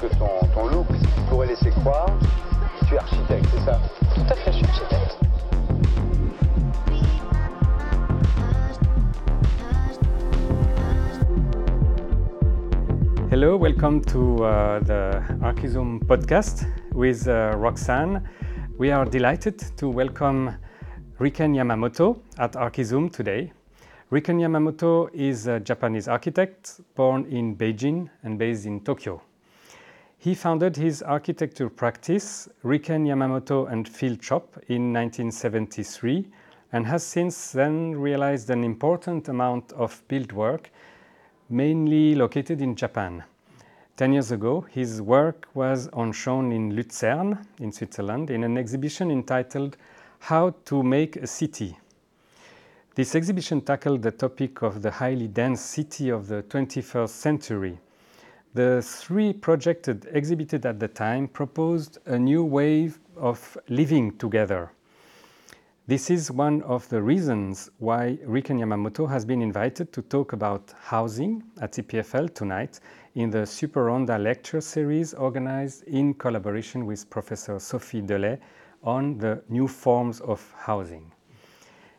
que ton, ton look pourrait laisser croire, tu es architecte, c'est ça? Tout à fait, je suis architecte. Hello, welcome to uh, the Archizoom podcast with uh, Roxanne. We are delighted to welcome Riken Yamamoto at Archizoom today. Riken Yamamoto is a Japanese architect born in Beijing and based in Tokyo. He founded his architecture practice, Riken Yamamoto and Field Shop, in 1973 and has since then realized an important amount of build work, mainly located in Japan. Ten years ago, his work was on shown in Lucerne, in Switzerland, in an exhibition entitled How to Make a City. This exhibition tackled the topic of the highly dense city of the 21st century. The three projects exhibited at the time proposed a new way of living together. This is one of the reasons why Riken Yamamoto has been invited to talk about housing at EPFL tonight in the Super Ronda lecture series organized in collaboration with Professor Sophie Delhay on the new forms of housing.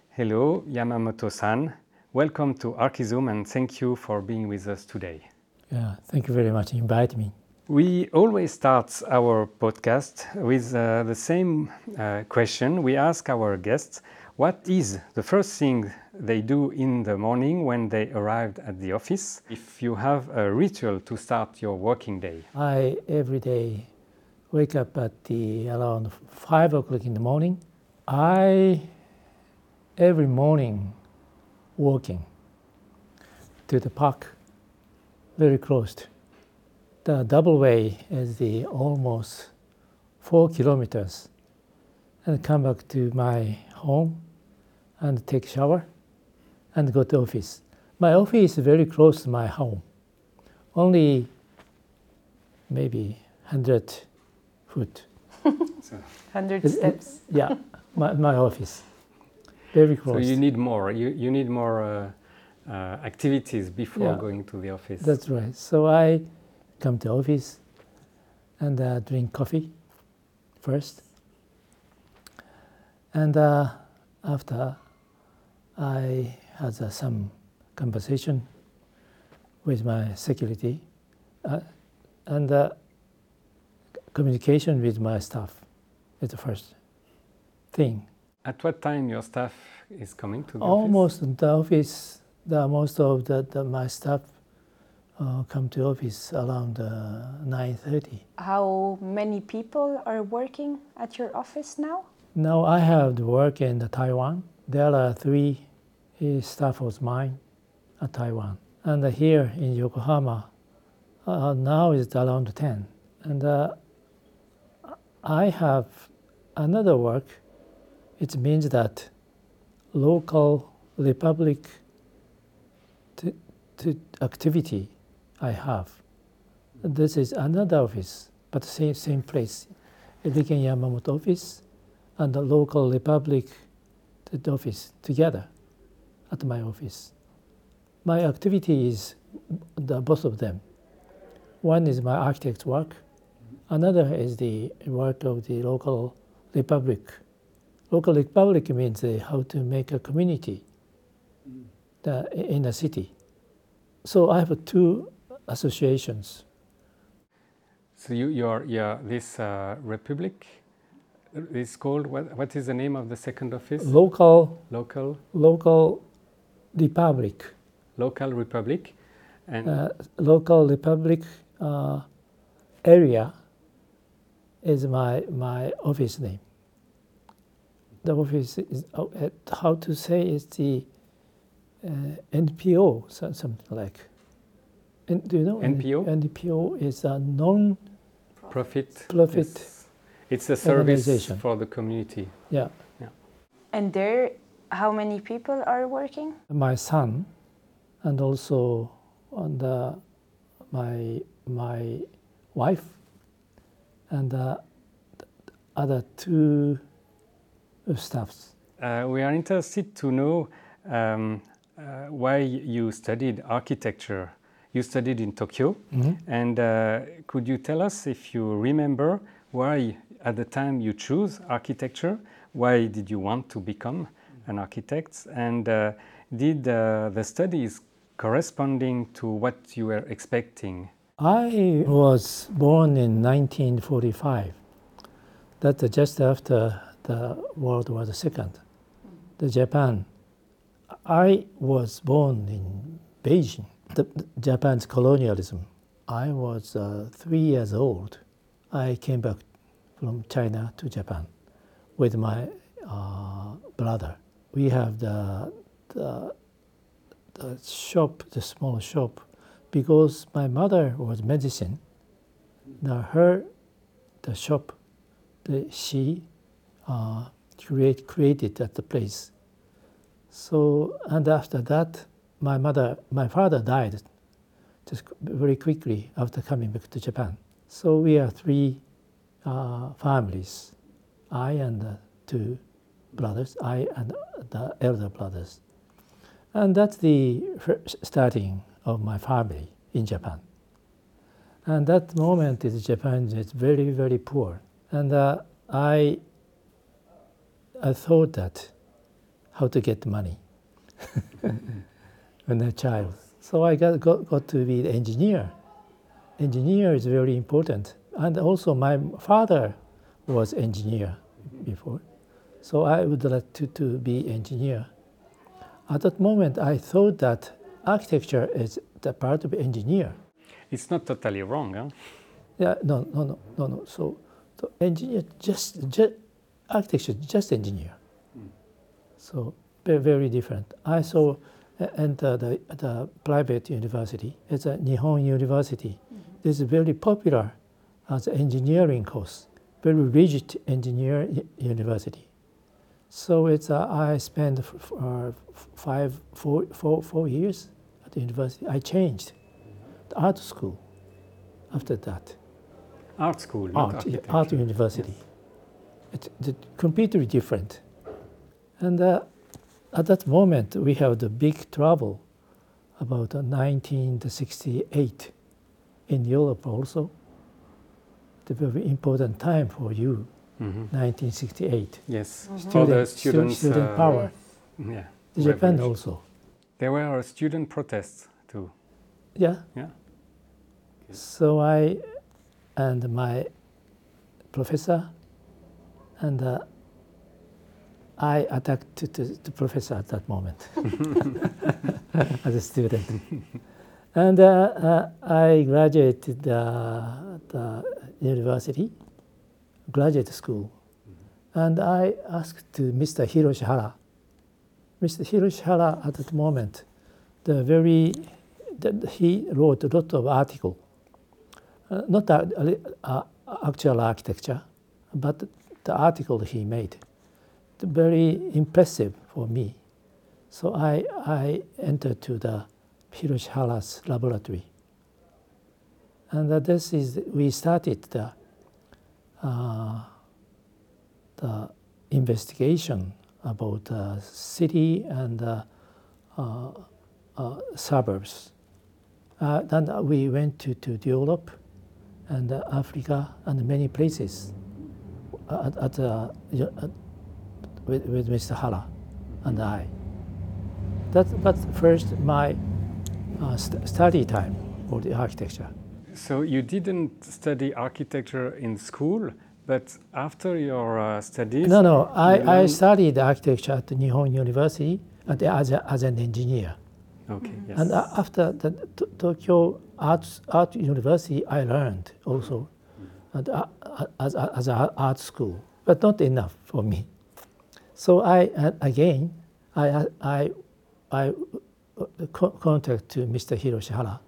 Hello, Yamamoto-san. Welcome to Archizoom and thank you for being with us today. Yeah, thank you very much. Invite me. We always start our podcast with uh, the same uh, question. We ask our guests what is the first thing they do in the morning when they arrived at the office. If you have a ritual to start your working day, I every day wake up at the around five o'clock in the morning. I every morning walking to the park, very close. to. The double way is the almost four kilometers, and come back to my home, and take shower, and go to office. My office is very close to my home, only maybe hundred foot. 100 steps. Yeah, my, my office, very close. so you need more. You, you need more uh, uh, activities before Yeah. going to the office. That's right. So I come to office and uh, drink coffee first, and uh, after I had uh, some conversation with my security uh, and uh, communication with my staff is the first thing. At what time your staff is coming to the office? Almost the office, the most of the, the my staff uh, come to office around uh, nine thirty. How many people are working at your office now? Now I have to work in the Taiwan. There are three uh, staff of mine at Taiwan, and here in Yokohama, uh, now is around ten. And uh, I have another work. It means that local republic to activity I have. This is another office, but same same place, Riken Yamamoto office and the local republic office together at my office. My activity is the both of them. One is my architect's work, another is the work of the local republic. Local republic means uh, how to make a community the, in a city. So I have two associations. So you, your, your, this uh, republic is called, what, what is the name of the second office? Local local, local republic, local republic. And uh, local republic uh, area is my my office name. The office is uh, how to say is the uh, NPO so, something like. And do you know NPO? NPO is a non profit. Profit It's, it's a service for the community. yeah. yeah. And there, how many people are working? my son and also on the, my my wife and uh, the other two staffs. Uh, we are interested to know um, uh, why you studied architecture you studied in Tokyo. Mhm. And uh, could you tell us if you remember why, at the time, you chose architecture? Why did you want to become an architect? And uh, did uh, the studies corresponding to what you were expecting? I was born in 1945. That's just after the World War II. The Japan. I was born in Beijing, the, the Japan's colonialism. I was uh, three years old. I came back from China to Japan with my uh, brother. We have the, the the shop, the small shop, because my mother was medicine. Now her, the shop, the she, uh, create created at the place. So and after that, my mother, my father died, just very quickly after coming back to Japan. So we are three uh, families, I and two brothers, I and the elder brothers. And that's the starting of my family in Japan. And that moment is Japan is very, very poor. And uh, I, I thought that how to get money when a child. So I got, got, got to be the engineer. Engineer is very important. And also my father was engineer before. So I would like to, to be engineer. At that moment, I thought that architecture is the part of engineer. It's not totally wrong, huh? Yeah, no, no, no, no, no. So, so engineer just, just architecture just engineer. So very, very different. I saw uh, enter the the private university. It's a Nihon University. This is very popular as an engineering course. Very rigid engineer university. So it's uh, I spent f- f- uh, five, four, four, four years at the university. I changed the art school after that Art school, not art, yeah, art university. It's, it's completely different. And uh, at that moment, we have the big trouble about uh, 1968 in Europe also. The very important time for you, Mhm. 1968. Yes, all Student, the students. student uh, power. Yeah. Japan revolution. also. There were student protests too. Yeah. Yeah. So I and my professor and uh, I attacked the professor at that moment as a student. and uh, uh, I graduated uh, the university, graduate school, and I asked Mr. Hiroshi Hara. Mr. Hiroshi Hara at that moment, the very, the, he wrote a lot of article, uh, not a actual architecture, but the article he made, very impressive for me. So I, I entered to the Hiroshi Hara's laboratory. And uh, this is, we started the, uh, the investigation about uh, city and uh, uh, suburbs. Uh, then we went to, to Europe and Africa and many places at, at, at, with, with Mr. Hara and I. That, that's first my uh, st- study time for the architecture. So you didn't study architecture in school, but after your uh, studies, No, no, I, I studied architecture at Nihon University and as, a, as an engineer. Okay. Yes. And uh, after the T- Tokyo Art, Art University, I learned also and, uh, uh, as, as an art school, but not enough for me. So I uh, again I I I uh, contact to Mr. Hiroshi Hara,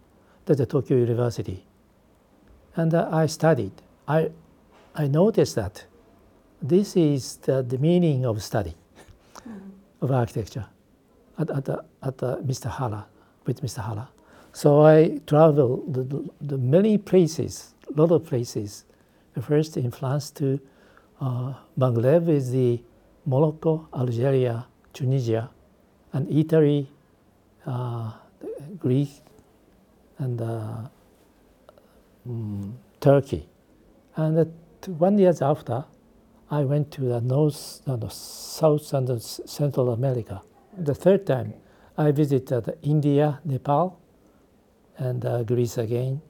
at the Tokyo University, and uh, I studied. I I noticed that this is the, the meaning of study of architecture at, at, at Mr. Hara, with Mr. Hara. So I traveled the, the, the many places, a lot of places. The first in France to uh, Maghreb is the Morocco, Algeria, Tunisia, and Italy, uh, Greek, and uh, mm, Turkey. And one years after, I went to the North, no, no, South and Central America. The third time, I visited India, Nepal, and uh, Greece again.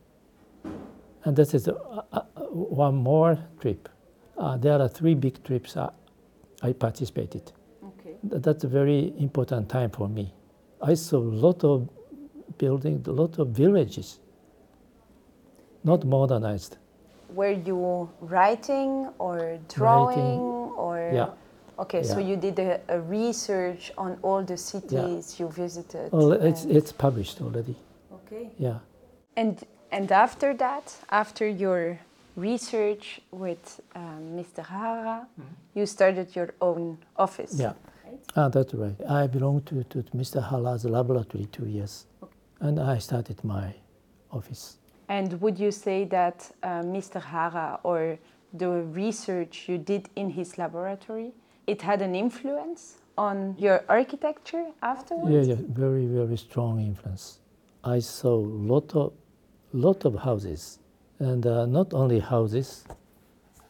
And this is uh, uh, one more trip. Uh, there are three big trips I participated. Okay. Th- That's a very important time for me. I saw a lot of buildings, a lot of villages, not modernized. Were you writing or drawing writing, or? Yeah. Okay, so you did a, a research on all the cities you visited. Well, it's, it's published already. okay. Yeah. And and after that, after your research with um, Mr. Hara, you started your own office. Yeah. Ah, that's right. I belong to, to Mr. Hara's laboratory two years. And I started my office. And would you say that uh, Mr. Hara or the research you did in his laboratory, it had an influence on your architecture afterwards? Yeah, yeah, very, very strong influence. I saw lot of, lot of houses, and uh, not only houses,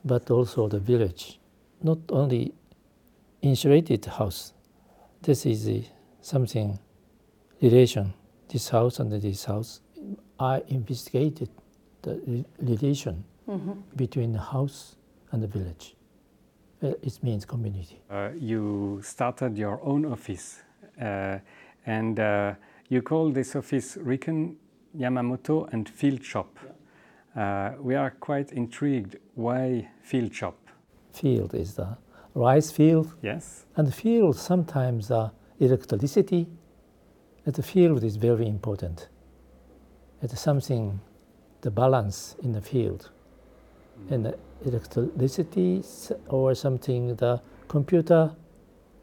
but also the village. Not only insulated house. This is uh, something relation. This house and this house. I investigated the re- relation between the house and the village. It means community. Uh, you started your own office uh, and uh, you call this office Riken Yamamoto and Field Shop. Uh, we are quite intrigued. Why Field Shop? Field is the rice field, Yes? and the field sometimes uh, electricity. And the field is very important. It's something, the balance in the field, and the electricity or something the computer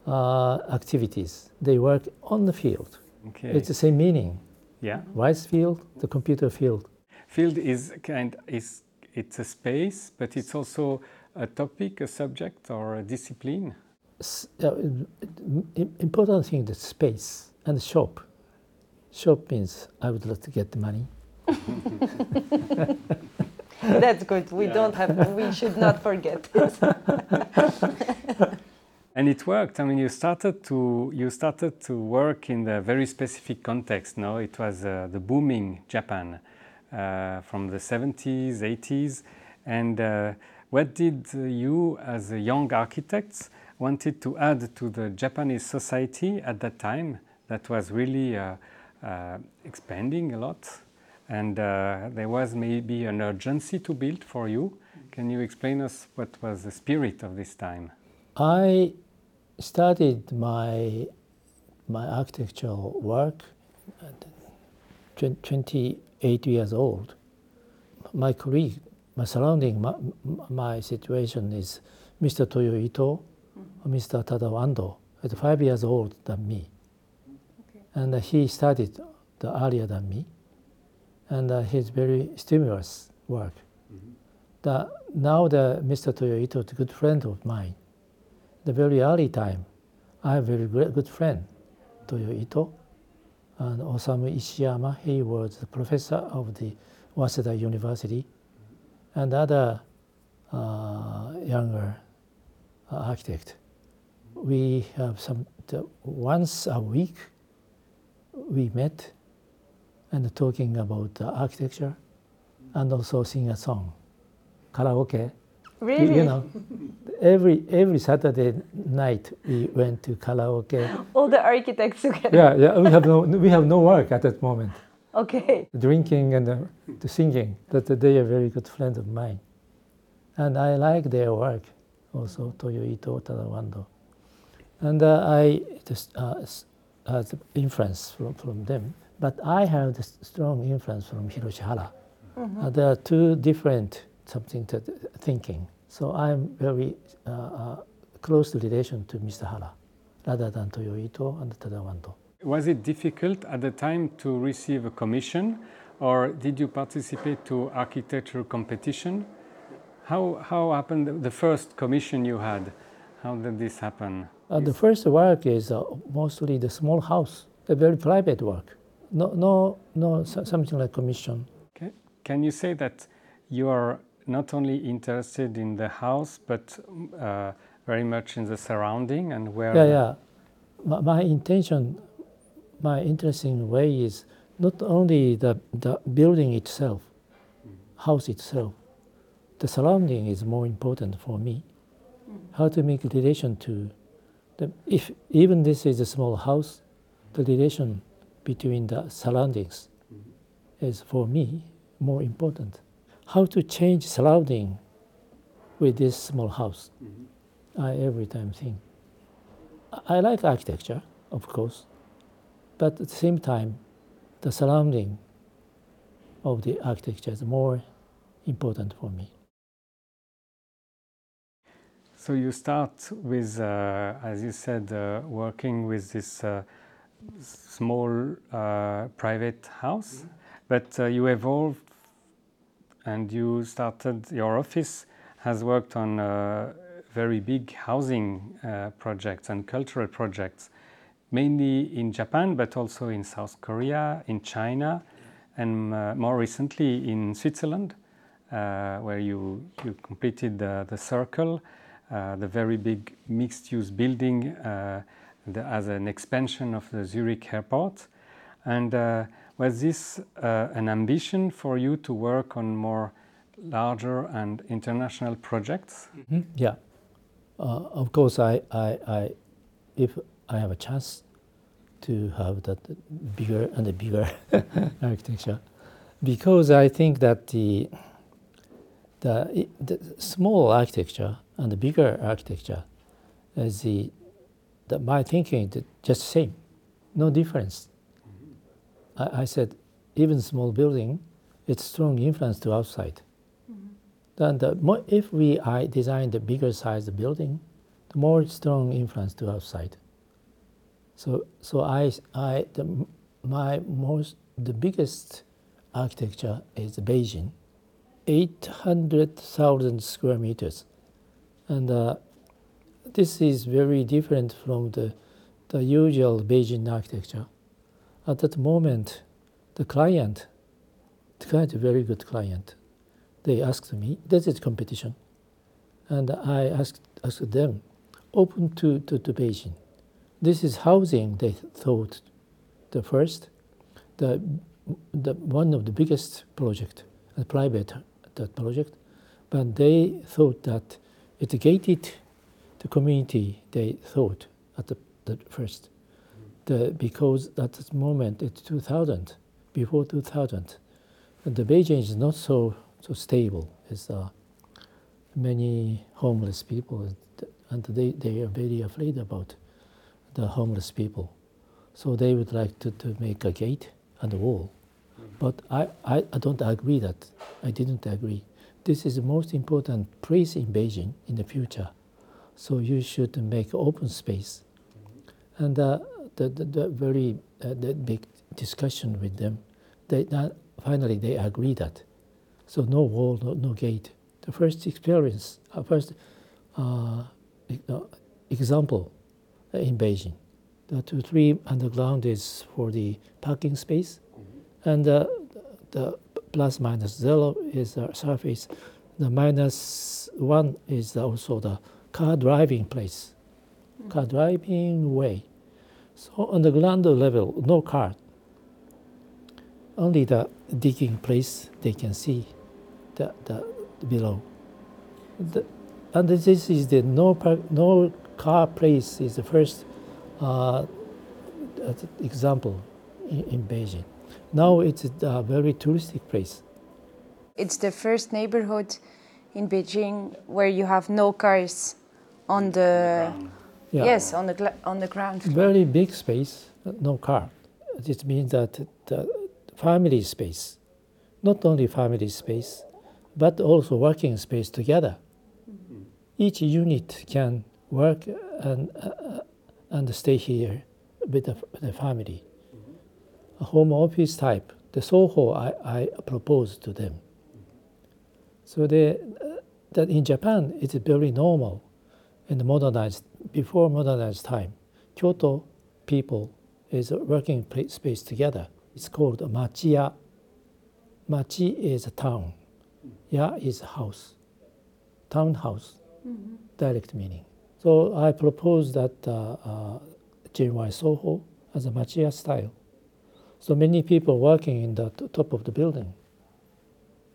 uh, activities. They work on the field. Okay. It's the same meaning. yeah. Rice field, the computer field. Field is kind is it's a space, but it's also a topic, a subject, or a discipline. S- uh, important thing the space and the shop. Shop means I would like to get the money. That's good. We don't have. We should not forget this. And it worked. I mean, you started to you started to work in a very specific context. No, it was uh, the booming Japan uh, from the 70s, 80s. And uh, what did you, as young architects, wanted to add to the Japanese society at that time that was really uh, expanding a lot? And there was maybe an urgency to build for you. Can you explain us what was the spirit of this time? I started my my architectural work 20 eight years old. My colleague, my surrounding, my, my situation is Mr. Toyo Ito, mm-hmm. Mr. Tadao Ando, at five years old than me. Okay. And he studied the earlier than me. And uh, very stimulus work. Mm-hmm. The, now the Mr. Toyo Ito is a good friend of mine. The very early time, I have a very good friend, Toyo Ito and Osamu Ishiyama. He was the professor of the Waseda University, and other uh, younger uh, architect. We have some once a week. We met and talking about architecture, and also sing a song, karaoke. Really? You know, every every Saturday night we went to karaoke. All the architects together. yeah, yeah. We have no we have no work at that moment. Okay. Drinking and the, the singing. That they are very good friends of mine, and I like their work. Also, Toyo Ito, Tadao Ando, and uh, I just uh, influence from, from them. But I have this strong influence from Hiroshi Hara. Uh, there are two different something to thinking. So I'm very uh, uh, close relation to Mr. Hara, rather than Toyo Ito and Tadao Ando. Was it difficult at the time to receive a commission, or did you participate to architecture competition? How how happened the- the first commission you had? How did this happen? Uh, the first work is uh, mostly the small house, a very private work. no, no, no, something like commission. Okay. Can you say that you are not only interested in the house, but uh, very much in the surrounding and where? Yeah, yeah. My, my intention, my interesting way is not only the, the building itself, mm. house itself, the surrounding is more important for me. Mm. How to make relation to the, if even this is a small house, the relation between the surroundings mm-hmm. is for me more important. How to change surrounding with this small house, I every time think. I like architecture, of course, but at the same time, the surrounding of the architecture is more important for me. So you start with, uh, as you said, uh, working with this uh, small uh, private house, mm -hmm. but uh, you evolved and you started, your office has worked on uh, very big housing projects and cultural projects, mainly in Japan, but also in South Korea, in China, and more recently in Switzerland, where you, you completed the, the circle uh, the very big mixed-use building uh, the, as an expansion of the Zurich airport. And uh, was this an ambition for you to work on more larger and international projects? Mm -hmm. Yeah, uh, of course. I, I, I, if I have a chance to have that bigger and bigger architecture, because I think that the, the the small architecture and the bigger architecture is the, the my thinking is just same, no difference. I, I, said even small building, it's strong influence to outside. Mm-hmm. Then the more, if we I design the bigger size the building, the more strong influence to outside. So so I I the, my most the biggest architecture is Beijing, eight hundred thousand square meters. And uh, this is very different from the, the usual Beijing architecture. At that moment, the client, the client, a very good client, they asked me, this is competition. And I asked, asked them, open to, to, to Beijing. This is housing, they thought, the first, the, the one of the biggest project, a private that project, but they thought that educated the community, they thought at the, the first. The, because at this moment, it's 2000, before 2000, the Beijing is not so, so stable. It's uh, many homeless people, and they, they are very afraid about the homeless people. So they would like to, to make a gate and a wall. But I, I, I don't agree that. I didn't agree this is the most important place in Beijing in the future. So you should make open space. And uh, the, the, the, very uh, the big discussion with them, they, uh, finally they agree that. So no wall, no, no gate. The first experience, uh, first uh, example in Beijing. The two, three underground is for the parking space, and uh, the plus minus zero is the surface. The minus one is also the car driving place, car driving way. So on the ground level, no car. Only the digging place they can see the, the below. The, and this is the no, no car place is the first uh, example in, in Beijing. Now it's a very touristic place. It's the first neighborhood in Beijing where you have no cars on the, yeah. yes on the on the ground. floor. Very big space, no car. It means that the family space, not only family space, but also working space together. Mm-hmm. Each unit can work and uh, and stay here with the, the family a home office type, the Soho I, I proposed to them. So they, uh, that in Japan, it's very normal and modernized, before modernized time. Kyoto people is working space together It's called Machiya. Machi is a town. Ya is a house. Townhouse, direct meaning. So I propose that uh, uh, JY Soho as a Machiya style. So many people working in the t- top of the building.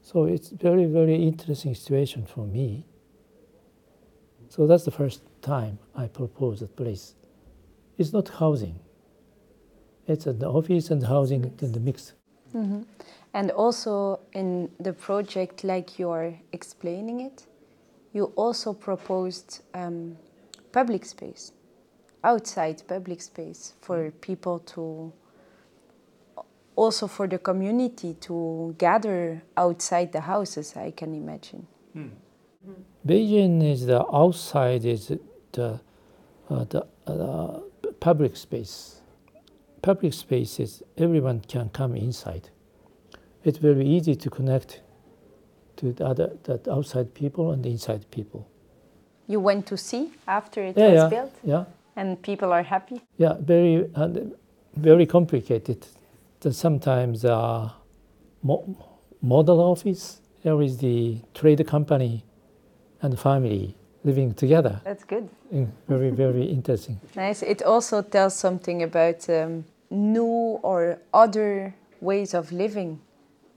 So it's very, very interesting situation for me. So that's the first time I propose that place. It's not housing. It's an office and housing in the mix. And also in the project, like you're explaining it, you also proposed um, public space, outside public space for people to, also for the community to gather outside the houses, I can imagine. Beijing is the outside is the uh, the uh, public space. Public spaces everyone can come inside. It's very easy to connect to the other that outside people and the inside people. You went to see after it yeah, was yeah, built, yeah, and people are happy. yeah. Very and very complicated. Sometimes uh, mo- model office. There is the trade company and family living together. That's good. Very very interesting. Nice. It also tells something about um, new or other ways of living.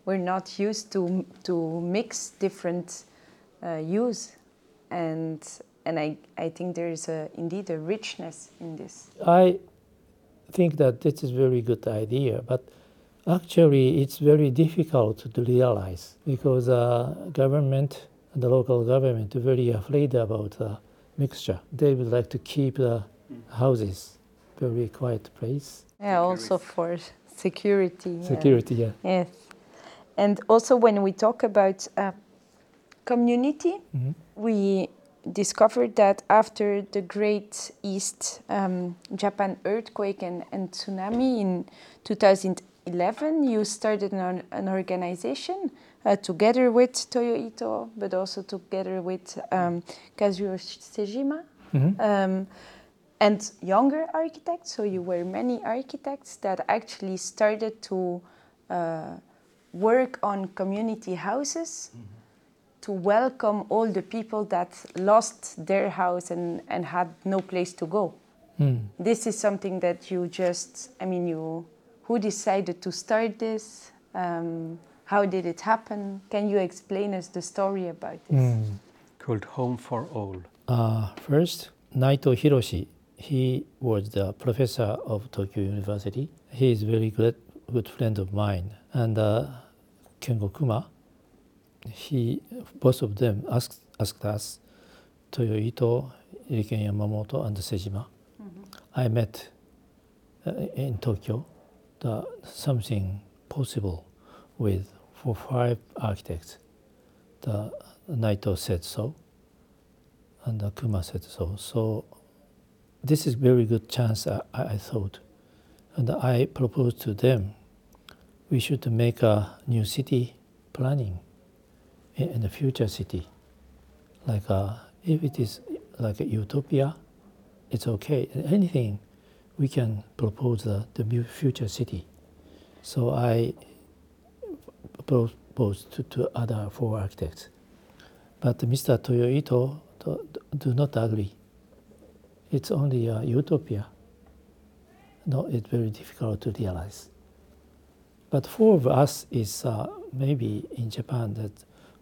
We're not used to to mix different uh, use, and and I I think there is a indeed a richness in this. I think that this is very good idea, but actually it's very difficult to realize because uh, government the local government are very afraid about the mixture. They would like to keep the houses very quiet place. Yeah, also for security. Security, yeah. Yes, and also when we talk about uh, community, Mhm. we discovered that after the Great East um, Japan earthquake and, and tsunami in 2011, you started an, an organization uh, together with Toyo Ito, but also together with um, Kazuo Sejima. Mhm. Um, and younger architects. So you were many architects that actually started to uh, work on community houses to welcome all the people that lost their house and, and had no place to go. Mm. This is something that you just, I mean, you, who decided to start this? Um, how did it happen? Can you explain us the story about this? Mm. Called Home for All. Uh, first, Naito Hiroshi. He was the professor of Tokyo University. He is very good, good friend of mine. And uh, Kengo Kuma, he, both of them asked, asked us, Toyo Ito, Riken Yamamoto, and Sejima. I met uh, in Tokyo the, something possible with for five architects. The Naito said so and uh, Kuma said so. So this is very good chance I, I thought, and I proposed to them we should make a new city planning in, the future city. Like uh, if it is like a utopia, it's okay. Anything we can propose the, the future city. So I proposed to, other four architects. But Mr. Toyo Ito do, do not agree. It's only a utopia. No, it's very difficult to realize. But four of us is uh, maybe in Japan the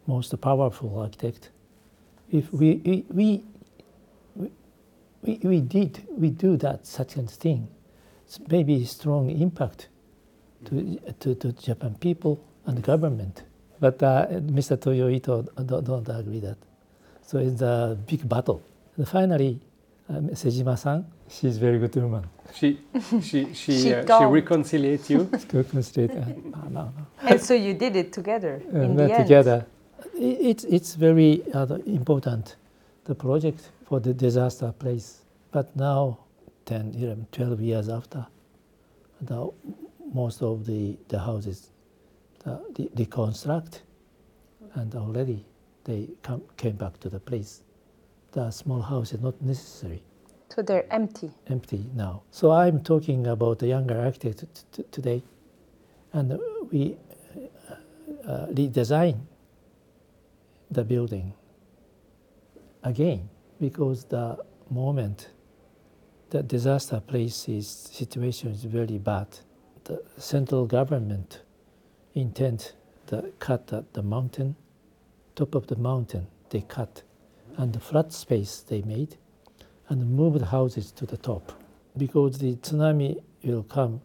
most powerful architect. If we we, we we, we did we do that such a thing, it's maybe strong impact to, to, to Japan people and the government. But uh, Mr. Toyo Ito don't, don't agree that. So it's a big battle. And finally, um, Sejima-san, she's a very good woman. She she she, She uh, she calmed. reconciliate you. To concentrate, uh, no, no, no. And so you did it together Uh, in we're the end. together. I- It's, it's very uh, important, the project for the disaster place. But now, 10, 11, 12 years after, the, most of the, the houses the, the, reconstruct and already they come, came back to the place. The small house is not necessary, So they're empty. empty now. So I'm talking about the younger architect t- today. and we uh, redesign the building again because the moment the disaster places situation is very bad. The central government intend to cut the, the mountain, top of the mountain they cut, and the flat space they made, and moved houses to the top because the tsunami will come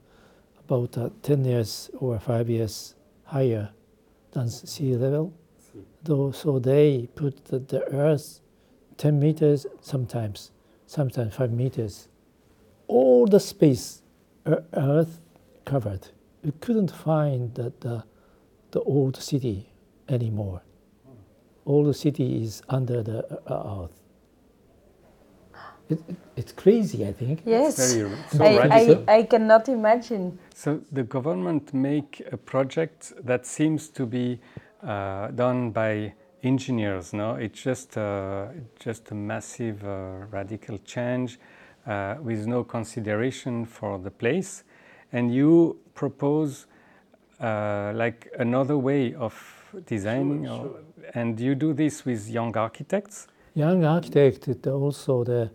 about uh, 10 years or 5 years higher than sea level. Though, so they put the, the earth 10 meters sometimes, sometimes 5 meters. All the space earth covered. We couldn't find the, the, the old city anymore. All the city is under the uh, earth. It, it, it's crazy, I think. Yes. Very so I. I, I cannot imagine. So the government make a project that seems to be uh, done by engineers. No, it's just uh, just a massive uh, radical change uh, with no consideration for the place, and you propose uh, like another way of designing, or, and you do this with young architects. Young architect it also the,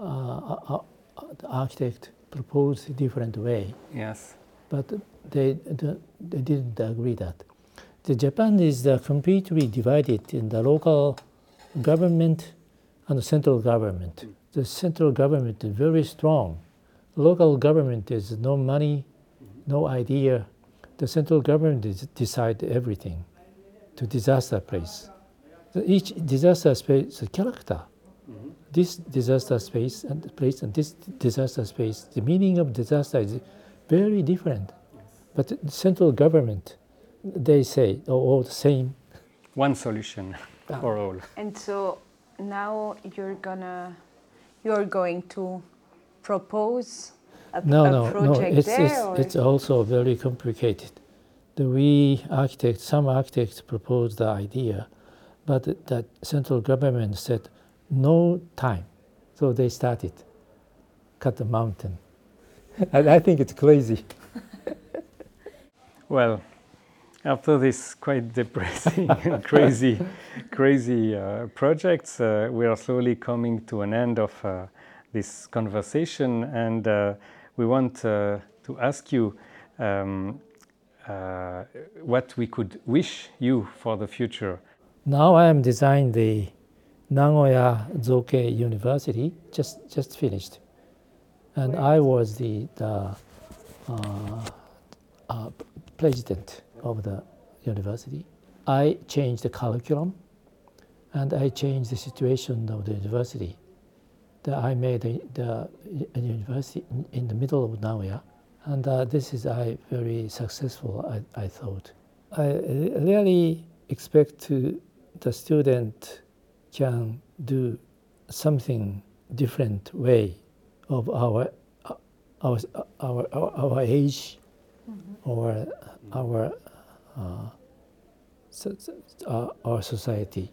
uh, uh, uh, the architect proposed a different way, Yes. but they, they didn't agree that. The Japan is uh, completely divided in the local government and the central government. The central government is very strong. Local government is no money, no idea. The central government is decide everything to disaster place. So each disaster space is a character. This disaster space and place and this disaster space, the meaning of disaster is very different. But the central government, they say, are all the same. One solution Ah. for all. And so now you're gonna, you're going to propose a, No, a no, no. It's, there, it's, it's also very complicated. The we architects, some architects proposed the idea, but the, the central government said no time. So they started cut the mountain. and I think it's crazy. Well, after this quite depressing and crazy, crazy uh, projects, uh, we are slowly coming to an end of uh, this conversation, and uh, we want uh, to ask you um, uh, what we could wish you for the future. Now I am designing the Nagoya Zokei University, just just finished, and I was the the uh, uh, president of the university. I changed the curriculum, and I changed the situation of the university. That I made the, the a university in, in the middle of Nagoya, and uh, this is I very successful. I, I thought. I really expect to the student can do something different way of our our our our, our age or our uh, uh, our society.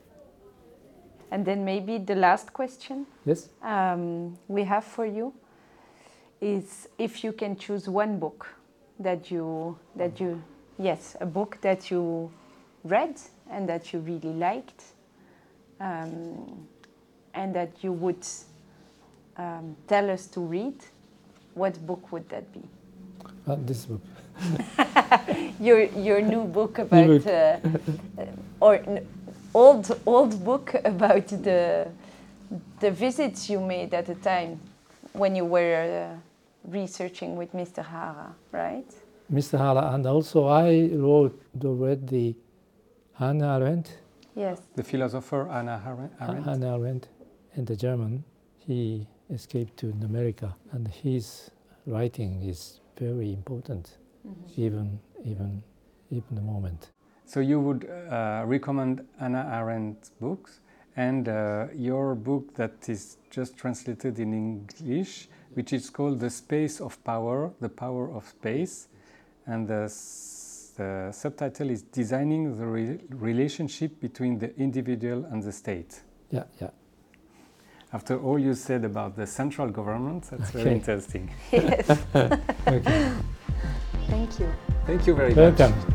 And then maybe the last question Yes. um, we have for you is if you can choose one book that you that you yes a book that you read and that you really liked um, and that you would um, tell us to read what book would that be Uh, this book. your your new book about uh, or old old book about the the visits you made at the time when you were uh, researching with Mr. Hara, right? Mr. Hara, and also I wrote read the Hannah Arendt. Yes. The philosopher Anna Arendt. Arendt. Hannah Arendt in the German. He escaped to America, and his writing is very important, even even even the moment. So you would uh, recommend Anna Arendt books and uh, your book that is just translated in English, which is called The Space of Power, The Power of Space. And the, the subtitle is Designing the Re- Relationship Between the Individual and the State. Yeah, yeah. After all you said about the central government, that's very interesting. Yes. Okay. Thank you. Thank you very Welcome. much.